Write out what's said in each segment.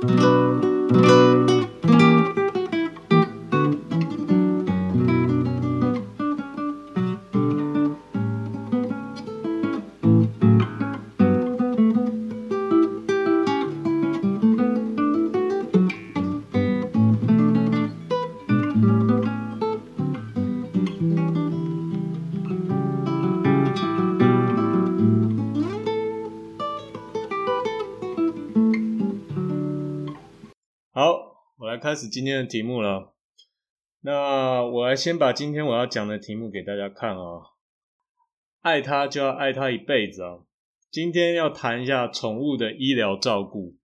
开始今天的题目了，那我来先把今天我要讲的题目给大家看啊。爱他就要爱他一辈子啊。今天要谈一下宠物的医疗照顾。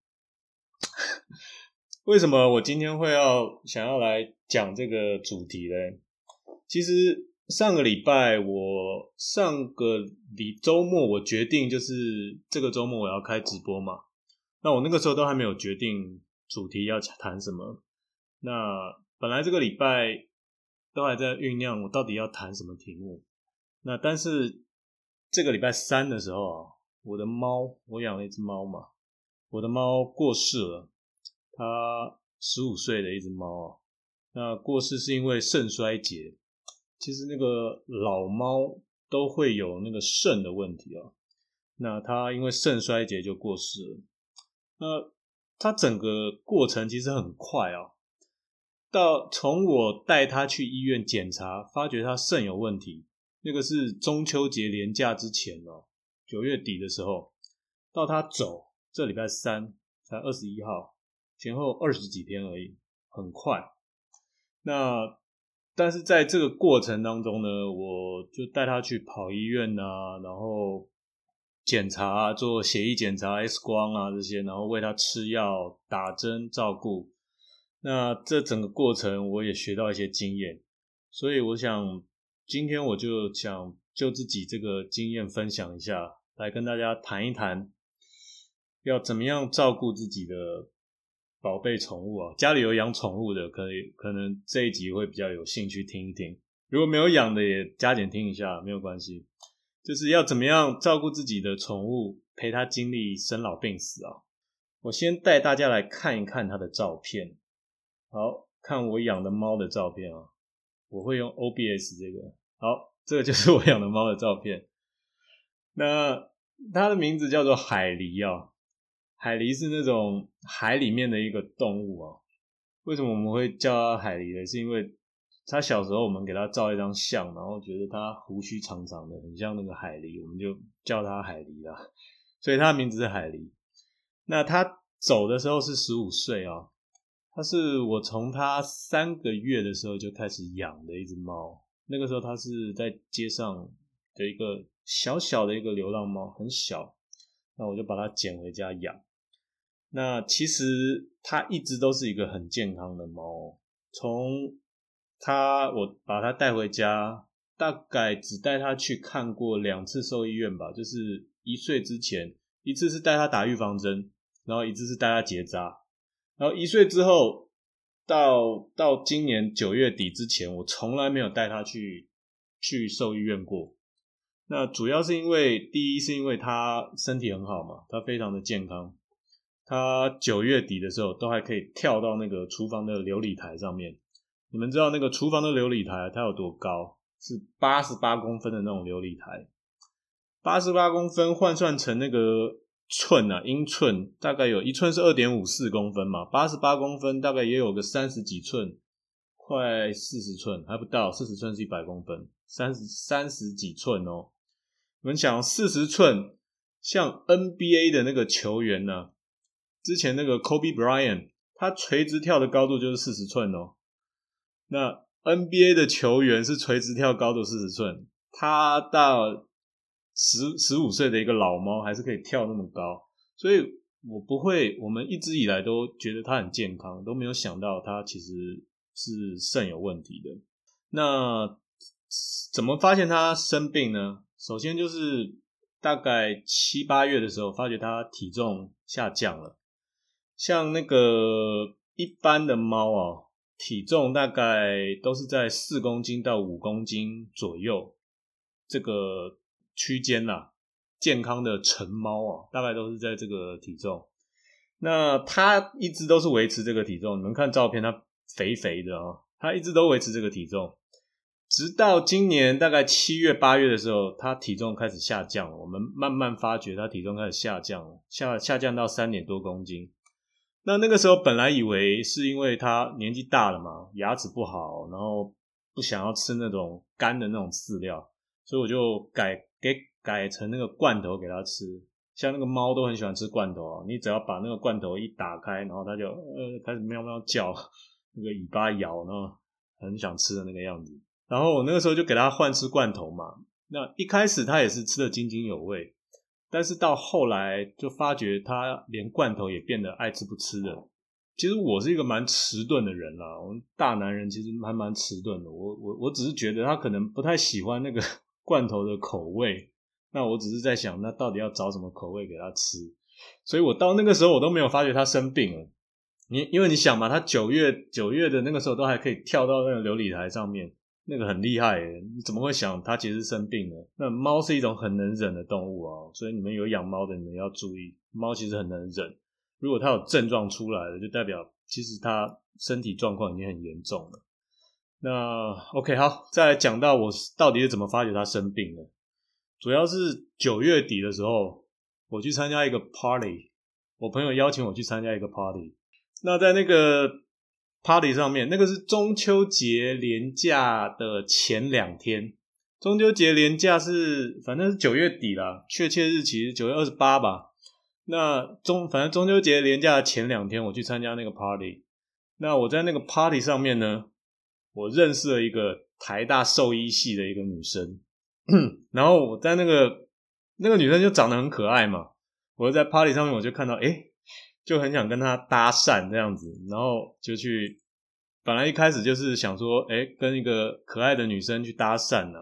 为什么我今天会要想要来讲这个主题呢？其实上个礼拜我上个礼周末我决定就是这个周末我要开直播嘛。那我那个时候都还没有决定。主题要谈什么？那本来这个礼拜都还在酝酿，我到底要谈什么题目？那但是这个礼拜三的时候啊，我的猫，我养了一只猫嘛，我的猫过世了，它十五岁的一只猫啊，那过世是因为肾衰竭。其实那个老猫都会有那个肾的问题啊，那它因为肾衰竭就过世了，那。它整个过程其实很快啊，到从我带他去医院检查，发觉他肾有问题，那个是中秋节连假之前哦，九月底的时候，到他走，这礼拜三才二十一号，前后二十几天而已，很快。那但是在这个过程当中呢，我就带他去跑医院啊，然后。检查做血液检查、X 光啊这些，然后喂他吃药、打针、照顾。那这整个过程我也学到一些经验，所以我想今天我就想就自己这个经验分享一下，来跟大家谈一谈，要怎么样照顾自己的宝贝宠物啊。家里有养宠物的，可以可能这一集会比较有兴趣听一听；如果没有养的，也加减听一下，没有关系。就是要怎么样照顾自己的宠物，陪它经历生老病死啊！我先带大家来看一看它的照片。好看我养的猫的照片啊，我会用 OBS 这个。好，这个就是我养的猫的照片。那它的名字叫做海狸啊，海狸是那种海里面的一个动物啊。为什么我们会叫它海狸呢？是因为他小时候，我们给他照一张相，然后觉得他胡须长长的，很像那个海狸，我们就叫他海狸啦。所以他的名字是海狸。那他走的时候是十五岁啊，它是我从它三个月的时候就开始养的一只猫。那个时候它是在街上的一个小小的一个流浪猫，很小，那我就把它捡回家养。那其实它一直都是一个很健康的猫，从它，我把它带回家，大概只带它去看过两次兽医院吧，就是一岁之前，一次是带它打预防针，然后一次是带它结扎，然后一岁之后到到今年九月底之前，我从来没有带他去去兽医院过。那主要是因为第一是因为他身体很好嘛，他非常的健康，他九月底的时候都还可以跳到那个厨房的琉璃台上面。你们知道那个厨房的琉璃台它有多高？是八十八公分的那种琉璃台，八十八公分换算成那个寸啊，英寸大概有一寸是二点五四公分嘛，八十八公分大概也有个三十几寸，快四十寸还不到，四十寸是一百公分，三十三十几寸哦。我们想四十寸，像 NBA 的那个球员呢，之前那个 Kobe Bryant，他垂直跳的高度就是四十寸哦。那 NBA 的球员是垂直跳高度四十寸，他到十十五岁的一个老猫还是可以跳那么高，所以我不会，我们一直以来都觉得它很健康，都没有想到它其实是肾有问题的。那怎么发现它生病呢？首先就是大概七八月的时候，发觉它体重下降了，像那个一般的猫啊。体重大概都是在四公斤到五公斤左右这个区间啦。健康的成猫啊，大概都是在这个体重。那他一直都是维持这个体重，你们看照片，他肥肥的啊，他一直都维持这个体重，直到今年大概七月八月的时候，他体重开始下降。我们慢慢发觉他体重开始下降了，下下降到三点多公斤。那那个时候本来以为是因为他年纪大了嘛，牙齿不好，然后不想要吃那种干的那种饲料，所以我就改给改成那个罐头给他吃。像那个猫都很喜欢吃罐头啊，你只要把那个罐头一打开，然后它就呃开始喵喵叫，那个尾巴摇，然后很想吃的那个样子。然后我那个时候就给它换吃罐头嘛。那一开始它也是吃的津津有味。但是到后来就发觉他连罐头也变得爱吃不吃的。其实我是一个蛮迟钝的人啦，我们大男人其实还蛮迟钝的。我我我只是觉得他可能不太喜欢那个罐头的口味。那我只是在想，那到底要找什么口味给他吃？所以我到那个时候我都没有发觉他生病了。你因为你想嘛，他九月九月的那个时候都还可以跳到那个琉璃台上面。那个很厉害，你怎么会想它其实生病了？那猫是一种很能忍的动物啊，所以你们有养猫的，你们要注意，猫其实很能忍。如果它有症状出来了，就代表其实它身体状况已经很严重了。那 OK，好，再来讲到我到底是怎么发觉他生病的，主要是九月底的时候，我去参加一个 party，我朋友邀请我去参加一个 party，那在那个。Party 上面那个是中秋节连假的前两天，中秋节连假是反正是九月底啦，确切日期是九月二十八吧。那中反正中秋节连假前两天，我去参加那个 Party。那我在那个 Party 上面呢，我认识了一个台大兽医系的一个女生，然后我在那个那个女生就长得很可爱嘛，我在 Party 上面我就看到哎。就很想跟她搭讪这样子，然后就去，本来一开始就是想说，哎，跟一个可爱的女生去搭讪呢，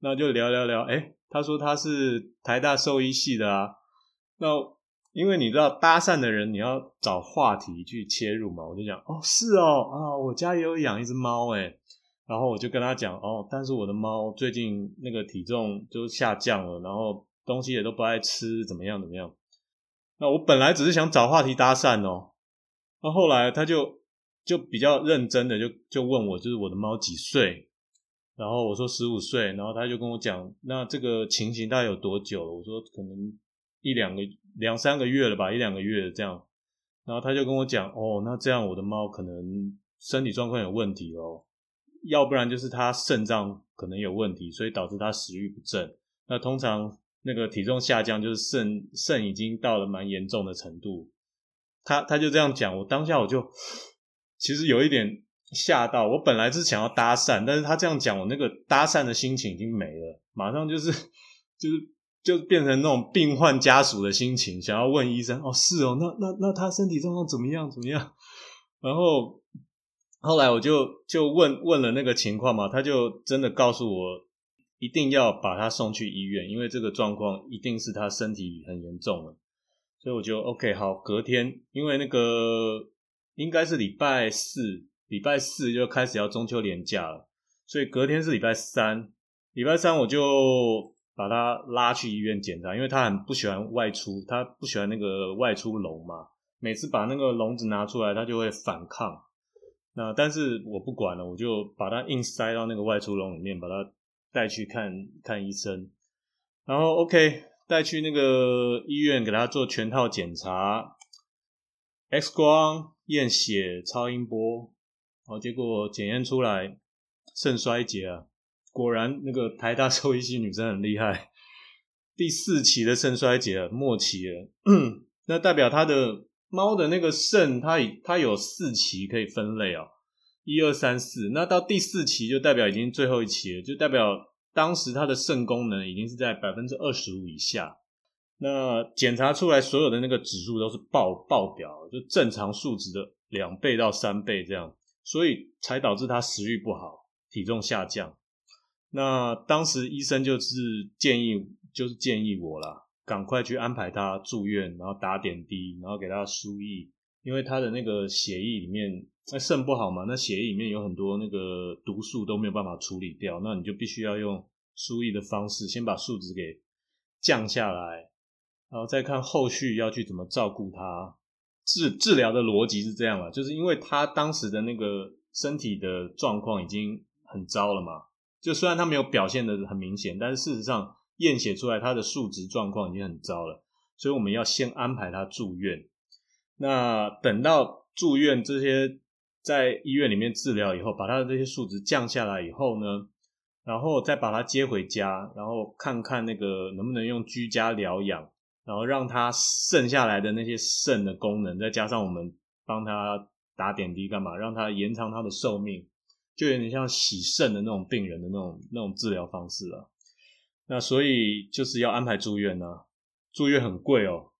那就聊聊聊，哎，她说她是台大兽医系的啊，那因为你知道搭讪的人你要找话题去切入嘛，我就讲，哦，是哦，啊，我家也有养一只猫，哎，然后我就跟他讲，哦，但是我的猫最近那个体重就下降了，然后东西也都不爱吃，怎么样怎么样。那我本来只是想找话题搭讪哦，那后来他就就比较认真的就就问我，就是我的猫几岁？然后我说十五岁，然后他就跟我讲，那这个情形大概有多久了？我说可能一两个两三个月了吧，一两个月这样。然后他就跟我讲，哦，那这样我的猫可能身体状况有问题哦，要不然就是它肾脏可能有问题，所以导致它食欲不振。那通常。那个体重下降，就是肾肾已经到了蛮严重的程度。他他就这样讲，我当下我就 其实有一点吓到。我本来是想要搭讪，但是他这样讲，我那个搭讪的心情已经没了，马上就是 就是就变成那种病患家属的心情，想要问医生哦，是哦，那那那他身体状况怎么样？怎么样？然后后来我就就问问了那个情况嘛，他就真的告诉我。一定要把他送去医院，因为这个状况一定是他身体很严重了。所以我就 OK 好，隔天因为那个应该是礼拜四，礼拜四就开始要中秋连假了，所以隔天是礼拜三。礼拜三我就把他拉去医院检查，因为他很不喜欢外出，他不喜欢那个外出笼嘛。每次把那个笼子拿出来，他就会反抗。那但是我不管了，我就把他硬塞到那个外出笼里面，把他。带去看看医生，然后 OK 带去那个医院给他做全套检查，X 光、验血、超音波，好，结果检验出来肾衰竭啊，果然那个台大兽医系女生很厉害，第四期的肾衰竭，末期了，那代表它的猫的那个肾，它它有四期可以分类啊。一二三四，那到第四期就代表已经最后一期了，就代表当时它的肾功能已经是在百分之二十五以下。那检查出来所有的那个指数都是爆爆表，就正常数值的两倍到三倍这样，所以才导致它食欲不好，体重下降。那当时医生就是建议，就是建议我啦，赶快去安排他住院，然后打点滴，然后给他输液，因为他的那个血液里面。那肾不好嘛？那血液里面有很多那个毒素都没有办法处理掉，那你就必须要用输液的方式，先把数值给降下来，然后再看后续要去怎么照顾他。治治疗的逻辑是这样了，就是因为他当时的那个身体的状况已经很糟了嘛，就虽然他没有表现的很明显，但是事实上验血出来他的数值状况已经很糟了，所以我们要先安排他住院。那等到住院这些在医院里面治疗以后，把他的这些数值降下来以后呢，然后再把他接回家，然后看看那个能不能用居家疗养。然后让他剩下来的那些肾的功能，再加上我们帮他打点滴干嘛，让他延长他的寿命，就有点像洗肾的那种病人的那种那种治疗方式了。那所以就是要安排住院呢，住院很贵哦。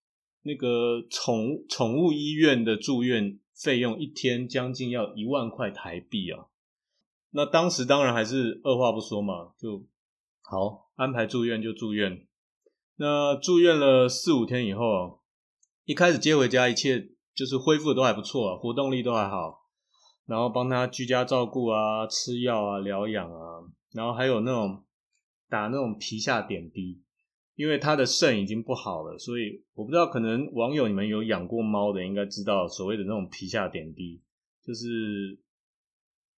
那个宠宠物医院的住院费用一天将近要一万块台币啊。那当时当然还是二话不说嘛，就好安排住院就住院。那住院了四五天以后，一开始接回家，一切就是恢复的都还不错，活动力都还好，然后帮他居家照顾啊，吃药啊，疗养啊，然后还有那种打那种皮下点滴，因为他的肾已经不好了，所以我不知道，可能网友你们有养过猫的，应该知道所谓的那种皮下点滴，就是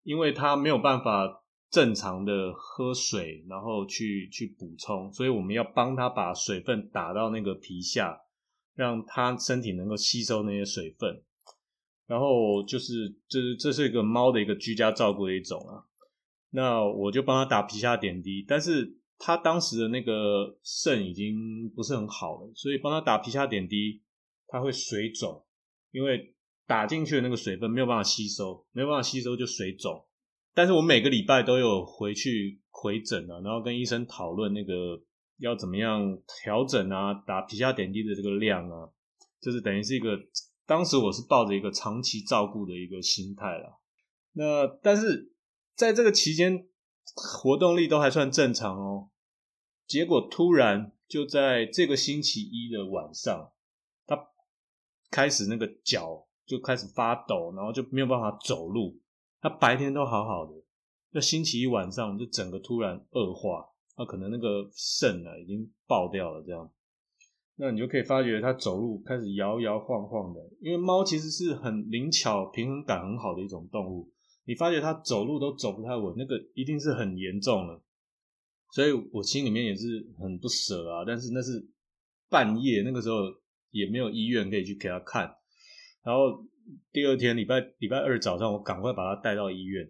因为他没有办法。正常的喝水，然后去去补充，所以我们要帮他把水分打到那个皮下，让他身体能够吸收那些水分。然后就是，这这是一个猫的一个居家照顾的一种啊。那我就帮他打皮下点滴，但是他当时的那个肾已经不是很好了，所以帮他打皮下点滴，他会水肿，因为打进去的那个水分没有办法吸收，没有办法吸收就水肿。但是我每个礼拜都有回去回诊啊，然后跟医生讨论那个要怎么样调整啊，打皮下点滴的这个量啊，就是等于是一个当时我是抱着一个长期照顾的一个心态了。那但是在这个期间活动力都还算正常哦，结果突然就在这个星期一的晚上，他开始那个脚就开始发抖，然后就没有办法走路。他白天都好好的，那星期一晚上就整个突然恶化，那可能那个肾啊已经爆掉了，这样，那你就可以发觉它走路开始摇摇晃晃的。因为猫其实是很灵巧、平衡感很好的一种动物，你发觉它走路都走不太稳，那个一定是很严重了。所以我心里面也是很不舍啊。但是那是半夜，那个时候也没有医院可以去给他看，然后。第二天礼拜礼拜二早上，我赶快把它带到医院，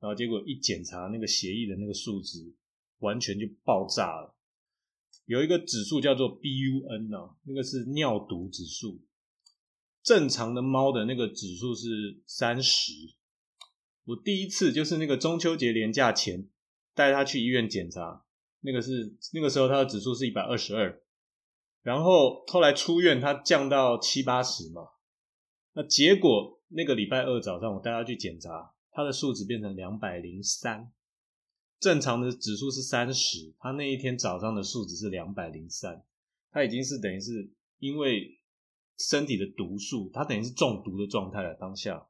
然后结果一检查，那个血液的那个数值完全就爆炸了。有一个指数叫做 BUN 啊，那个是尿毒指数。正常的猫的那个指数是三十。我第一次就是那个中秋节连假前带他去医院检查，那个是那个时候他的指数是一百二十二，然后后来出院他降到七八十嘛。那结果那个礼拜二早上，我带他去检查，他的数值变成两百零三，正常的指数是三十，他那一天早上的数值是两百零三，他已经是等于是因为身体的毒素，他等于是中毒的状态了。当下，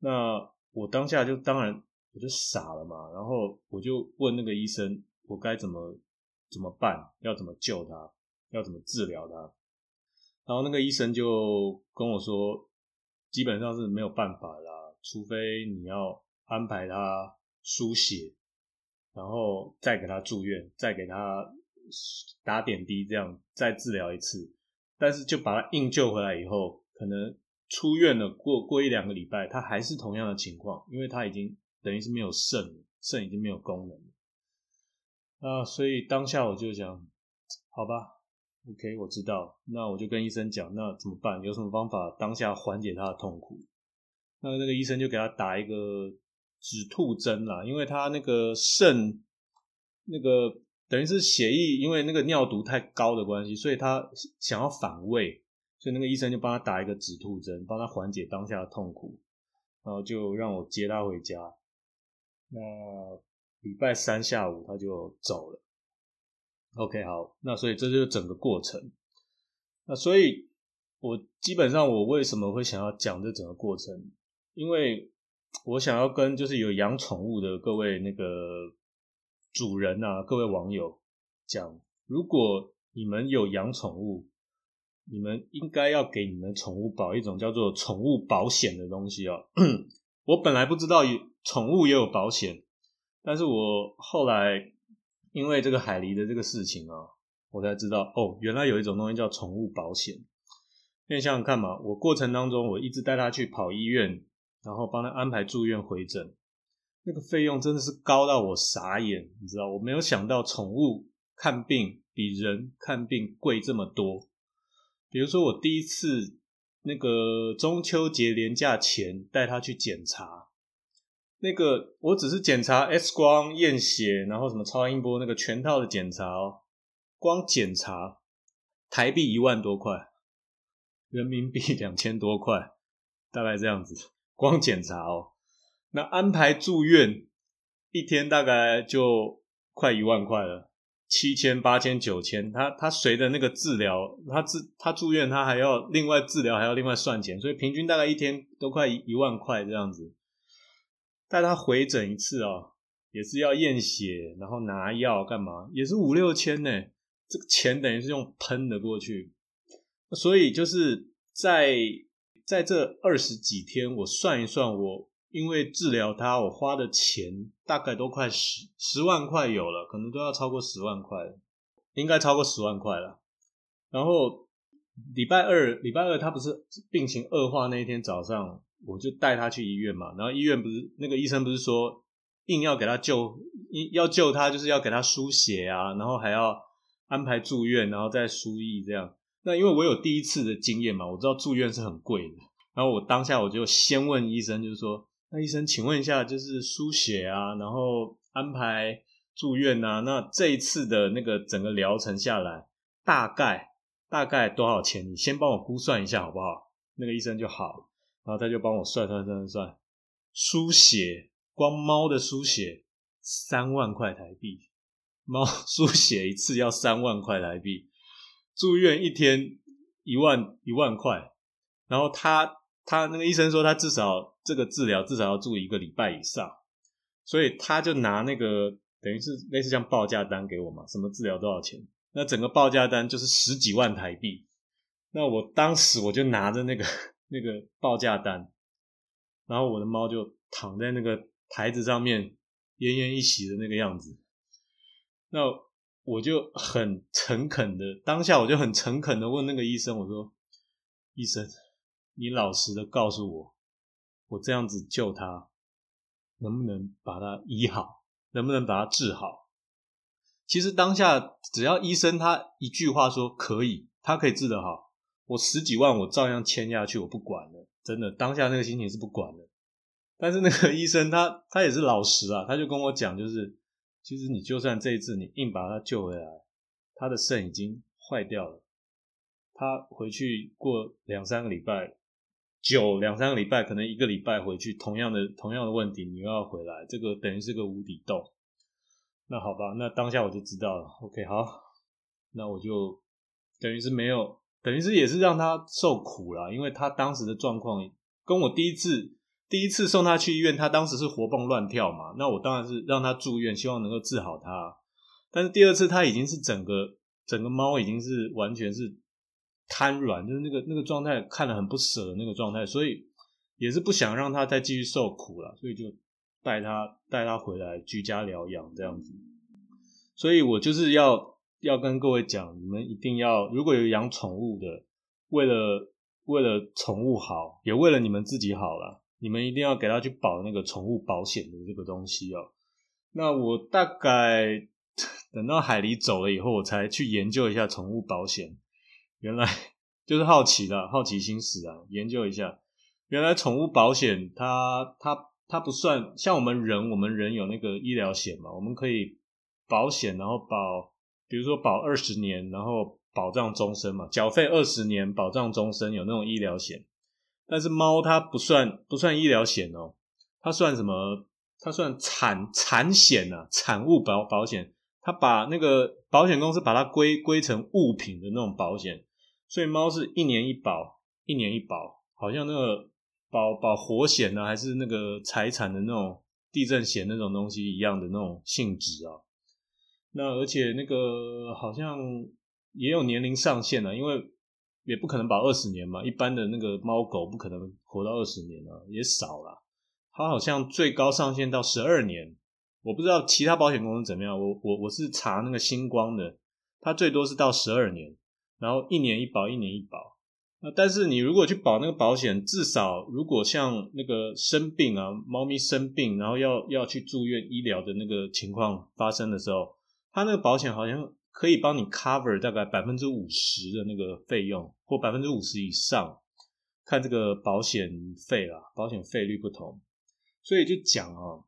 那我当下就当然我就傻了嘛，然后我就问那个医生，我该怎么怎么办，要怎么救他，要怎么治疗他，然后那个医生就跟我说。基本上是没有办法啦，除非你要安排他输血，然后再给他住院，再给他打点滴，这样再治疗一次。但是就把他硬救回来以后，可能出院了，过过一两个礼拜，他还是同样的情况，因为他已经等于是没有肾，肾已经没有功能了。啊，所以当下我就想，好吧。OK，我知道，那我就跟医生讲，那怎么办？有什么方法当下缓解他的痛苦？那那个医生就给他打一个止吐针啦，因为他那个肾那个等于是血液，因为那个尿毒太高的关系，所以他想要反胃，所以那个医生就帮他打一个止吐针，帮他缓解当下的痛苦，然后就让我接他回家。那礼拜三下午他就走了。OK，好，那所以这就是整个过程。那所以，我基本上我为什么会想要讲这整个过程？因为我想要跟就是有养宠物的各位那个主人啊，各位网友讲，如果你们有养宠物，你们应该要给你们宠物保一种叫做宠物保险的东西哦。我本来不知道宠物也有保险，但是我后来因为这个海狸的这个事情啊，我才知道哦，原来有一种东西叫宠物保险。你想想看嘛，我过程当中我一直带它去跑医院，然后帮他安排住院回诊，那个费用真的是高到我傻眼，你知道，我没有想到宠物看病比人看病贵这么多。比如说我第一次。那个中秋节连假前带他去检查，那个我只是检查 X 光、验血，然后什么超音波那个全套的检查哦，光检查台币一万多块，人民币两千多块，大概这样子，光检查哦，那安排住院一天大概就快一万块了。七千、八千、九千，他他随着那个治疗，他治他住院，他还要另外治疗，还要另外算钱，所以平均大概一天都快一万块这样子。带他回诊一次哦，也是要验血，然后拿药干嘛，也是五六千呢。这个钱等于是用喷的过去，所以就是在在这二十几天，我算一算我。因为治疗他，我花的钱大概都快十十万块有了，可能都要超过十万块，应该超过十万块了。然后礼拜二，礼拜二他不是病情恶化那一天早上，我就带他去医院嘛。然后医院不是那个医生不是说硬要给他救，要救他就是要给他输血啊，然后还要安排住院，然后再输液这样。那因为我有第一次的经验嘛，我知道住院是很贵的。然后我当下我就先问医生，就是说。那医生，请问一下，就是输血啊，然后安排住院啊，那这一次的那个整个疗程下来，大概大概多少钱？你先帮我估算一下好不好？那个医生就好，然后他就帮我算算算算，输血光猫的输血三万块台币，猫 输血一次要三万块台币，住院一天一万一万块，然后他。他那个医生说，他至少这个治疗至少要住一个礼拜以上，所以他就拿那个等于是类似像报价单给我嘛，什么治疗多少钱？那整个报价单就是十几万台币。那我当时我就拿着那个那个报价单，然后我的猫就躺在那个台子上面奄奄一息的那个样子。那我就很诚恳的，当下我就很诚恳的问那个医生，我说：“医生。”你老实的告诉我，我这样子救他，能不能把他医好？能不能把他治好？其实当下只要医生他一句话说可以，他可以治得好，我十几万我照样签下去，我不管了。真的，当下那个心情是不管的。但是那个 医生他他也是老实啊，他就跟我讲，就是其实你就算这一次你硬把他救回来，他的肾已经坏掉了，他回去过两三个礼拜。久两三个礼拜，可能一个礼拜回去，同样的同样的问题，你又要回来，这个等于是个无底洞。那好吧，那当下我就知道了。OK，好，那我就等于是没有，等于是也是让他受苦了，因为他当时的状况跟我第一次第一次送他去医院，他当时是活蹦乱跳嘛，那我当然是让他住院，希望能够治好他。但是第二次他已经是整个整个猫已经是完全是。瘫软，就是那个那个状态，看了很不舍的那个状态，所以也是不想让他再继续受苦了，所以就带他带他回来居家疗养这样子。所以我就是要要跟各位讲，你们一定要如果有养宠物的，为了为了宠物好，也为了你们自己好了，你们一定要给他去保那个宠物保险的这个东西哦。那我大概等到海狸走了以后，我才去研究一下宠物保险。原来就是好奇的好奇心使啊，研究一下。原来宠物保险它它它不算像我们人，我们人有那个医疗险嘛，我们可以保险，然后保，比如说保二十年，然后保障终身嘛，缴费二十年，保障终身，有那种医疗险。但是猫它不算不算医疗险哦，它算什么？它算产产险啊，产物保保险。它把那个保险公司把它归归成物品的那种保险。所以猫是一年一保，一年一保，好像那个保保活险呢，还是那个财产的那种地震险那种东西一样的那种性质啊。那而且那个好像也有年龄上限了，因为也不可能保二十年嘛，一般的那个猫狗不可能活到二十年啊，也少了。它好像最高上限到十二年，我不知道其他保险公司怎么样。我我我是查那个星光的，它最多是到十二年，然后一年一保，一年一保。那但是你如果去保那个保险，至少如果像那个生病啊，猫咪生病，然后要要去住院医疗的那个情况发生的时候，它那个保险好像可以帮你 cover 大概百分之五十的那个费用，或百分之五十以上，看这个保险费啦，保险费率不同。所以就讲啊，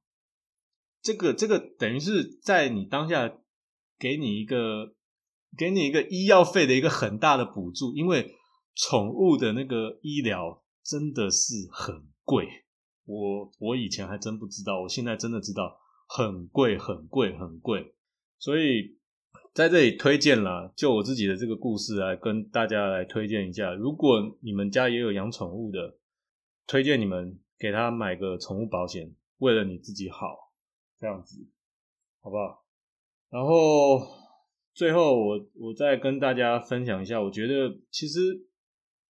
这个这个等于是在你当下给你一个给你一个医药费的一个很大的补助，因为宠物的那个医疗真的是很贵。我我以前还真不知道，我现在真的知道很贵很贵很贵。所以在这里推荐了，就我自己的这个故事来跟大家来推荐一下。如果你们家也有养宠物的，推荐你们。给他买个宠物保险，为了你自己好，这样子，好不好？然后最后我我再跟大家分享一下，我觉得其实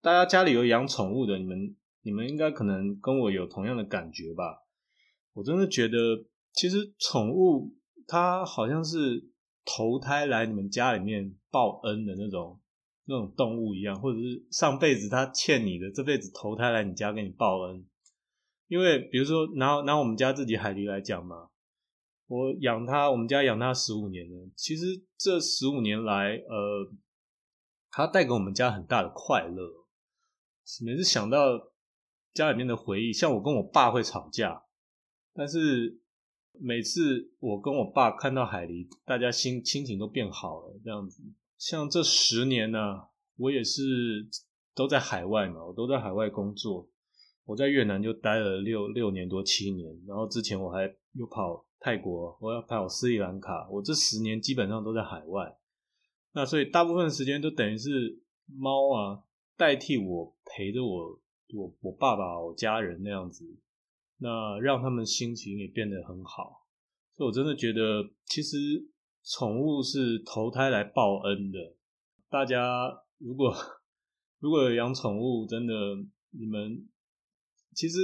大家家里有养宠物的，你们你们应该可能跟我有同样的感觉吧？我真的觉得，其实宠物它好像是投胎来你们家里面报恩的那种那种动物一样，或者是上辈子他欠你的，这辈子投胎来你家给你报恩。因为比如说拿拿我们家自己海狸来讲嘛，我养它，我们家养它十五年了。其实这十五年来，呃，它带给我们家很大的快乐。每次想到家里面的回忆，像我跟我爸会吵架，但是每次我跟我爸看到海狸，大家心心情都变好了。这样子，像这十年呢，我也是都在海外嘛，我都在海外工作。我在越南就待了六六年多七年，然后之前我还又跑泰国，我要跑斯里兰卡，我这十年基本上都在海外，那所以大部分时间都等于是猫啊代替我陪着我我我爸爸我家人那样子，那让他们心情也变得很好，所以我真的觉得其实宠物是投胎来报恩的，大家如果如果有养宠物，真的你们。其实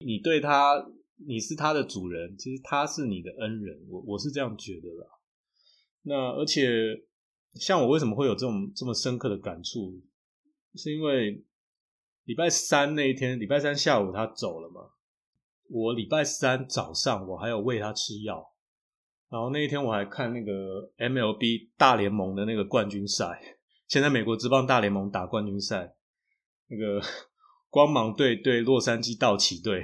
你对他，你是他的主人，其实他是你的恩人，我我是这样觉得啦。那而且像我为什么会有这种这么深刻的感触，是因为礼拜三那一天，礼拜三下午他走了嘛。我礼拜三早上我还有喂他吃药，然后那一天我还看那个 MLB 大联盟的那个冠军赛，现在美国职棒大联盟打冠军赛，那个。光芒队对洛杉矶道奇队，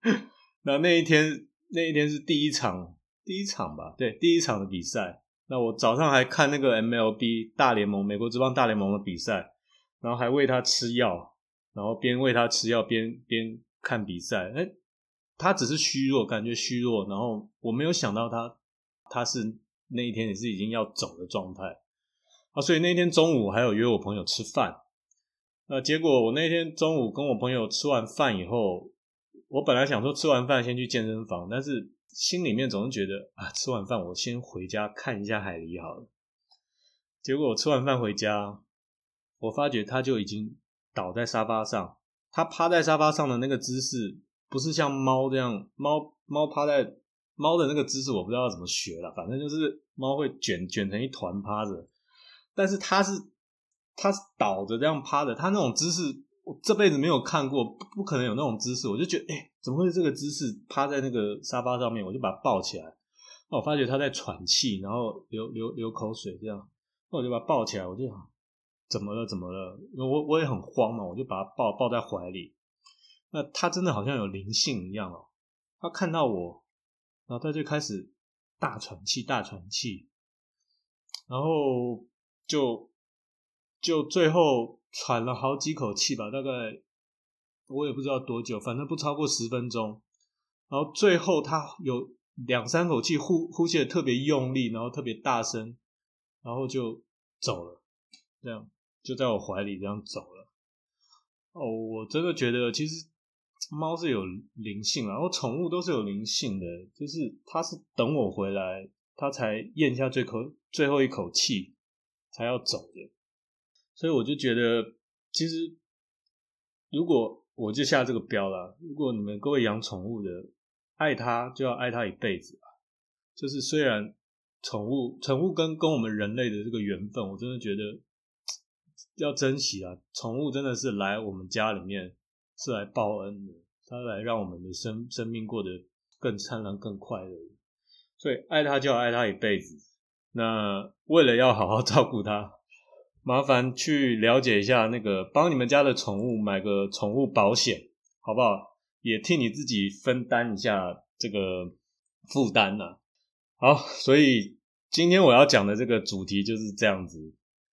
那那一天那一天是第一场第一场吧？对，第一场的比赛。那我早上还看那个 MLB 大联盟美国职棒大联盟的比赛，然后还喂他吃药，然后边喂他吃药边边看比赛。哎，他只是虚弱，感觉虚弱。然后我没有想到他他是那一天也是已经要走的状态啊，所以那天中午还有约我朋友吃饭。那结果，我那天中午跟我朋友吃完饭以后，我本来想说吃完饭先去健身房，但是心里面总是觉得啊，吃完饭我先回家看一下海狸好了。结果我吃完饭回家，我发觉他就已经倒在沙发上，他趴在沙发上的那个姿势，不是像猫这样，猫猫趴在猫的那个姿势，我不知道怎么学了，反正就是猫会卷卷成一团趴着，但是它是。它是倒着这样趴着，它那种姿势我这辈子没有看过，不可能有那种姿势。我就觉得，哎，怎么会这个姿势趴在那个沙发上面？我就把它抱起来，我发觉它在喘气，然后流流流口水这样，那我就把它抱起来，我就想怎么了？怎么了？我我也很慌嘛，我就把它抱抱在怀里。那他真的好像有灵性一样哦，他看到我，然后他就开始大喘气，大喘气，然后就。就最后喘了好几口气吧，大概我也不知道多久，反正不超过十分钟。然后最后他有两三口气呼呼吸的特别用力，然后特别大声，然后就走了，这样就在我怀里这样走了。哦，我真的觉得其实猫是有灵性，然后宠物都是有灵性的，就是它是等我回来，它才咽下最口最后一口气才要走的。所以我就觉得，其实如果我就下这个标了，如果你们各位养宠物的，爱它就要爱它一辈子吧。就是虽然宠物，宠物跟跟我们人类的这个缘分，我真的觉得 要珍惜啊。宠物真的是来我们家里面是来报恩的，它来让我们的生生命过得更灿烂、更快乐。所以爱它就要爱它一辈子。那为了要好好 照顾它。麻烦去了解一下那个，帮你们家的宠物买个宠物保险，好不好？也替你自己分担一下这个负担呐。好，所以今天我要讲的这个主题就是这样子。